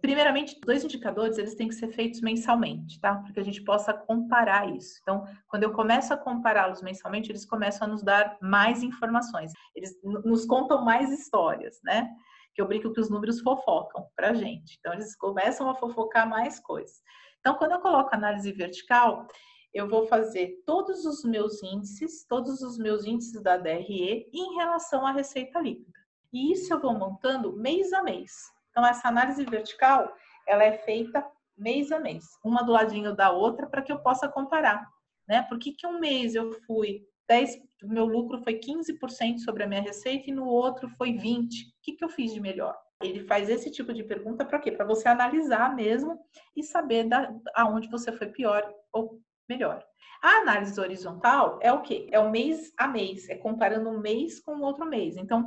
Primeiramente, dois indicadores, eles têm que ser feitos mensalmente, tá? Para que a gente possa comparar isso. Então, quando eu começo a compará-los mensalmente, eles começam a nos dar mais informações. Eles nos contam mais histórias, né? Que eu brinco que os números fofocam para gente. Então, eles começam a fofocar mais coisas. Então, quando eu coloco análise vertical, eu vou fazer todos os meus índices, todos os meus índices da DRE em relação à receita líquida. E isso eu vou montando mês a mês. Então, essa análise vertical, ela é feita mês a mês, uma do ladinho da outra, para que eu possa comparar. Né? Por que, que um mês eu fui 10, o meu lucro foi 15% sobre a minha receita e no outro foi 20%. O que, que eu fiz de melhor? Ele faz esse tipo de pergunta para quê? Para você analisar mesmo e saber da, aonde você foi pior ou melhor. A análise horizontal é o quê? É o mês a mês, é comparando um mês com outro mês. Então,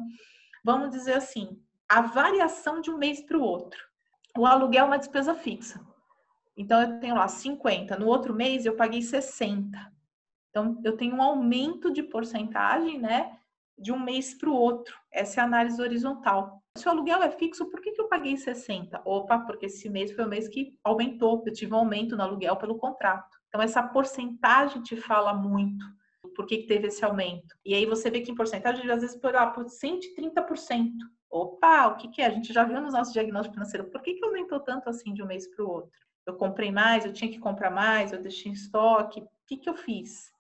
vamos dizer assim, a variação de um mês para o outro. O aluguel é uma despesa fixa. Então, eu tenho lá 50, no outro mês eu paguei 60. Então, eu tenho um aumento de porcentagem, né, de um mês para o outro. Essa é a análise horizontal. Se o aluguel é fixo, por que, que eu paguei 60? Opa, porque esse mês foi o mês que aumentou, eu tive um aumento no aluguel pelo contrato. Então, essa porcentagem te fala muito por que, que teve esse aumento. E aí você vê que em porcentagem, às vezes, por, ah, por 130%. Opa, o que, que é? A gente já viu nos nossos diagnósticos financeiros. Por que, que aumentou tanto assim de um mês para o outro? Eu comprei mais, eu tinha que comprar mais, eu deixei em estoque. O que, que eu fiz?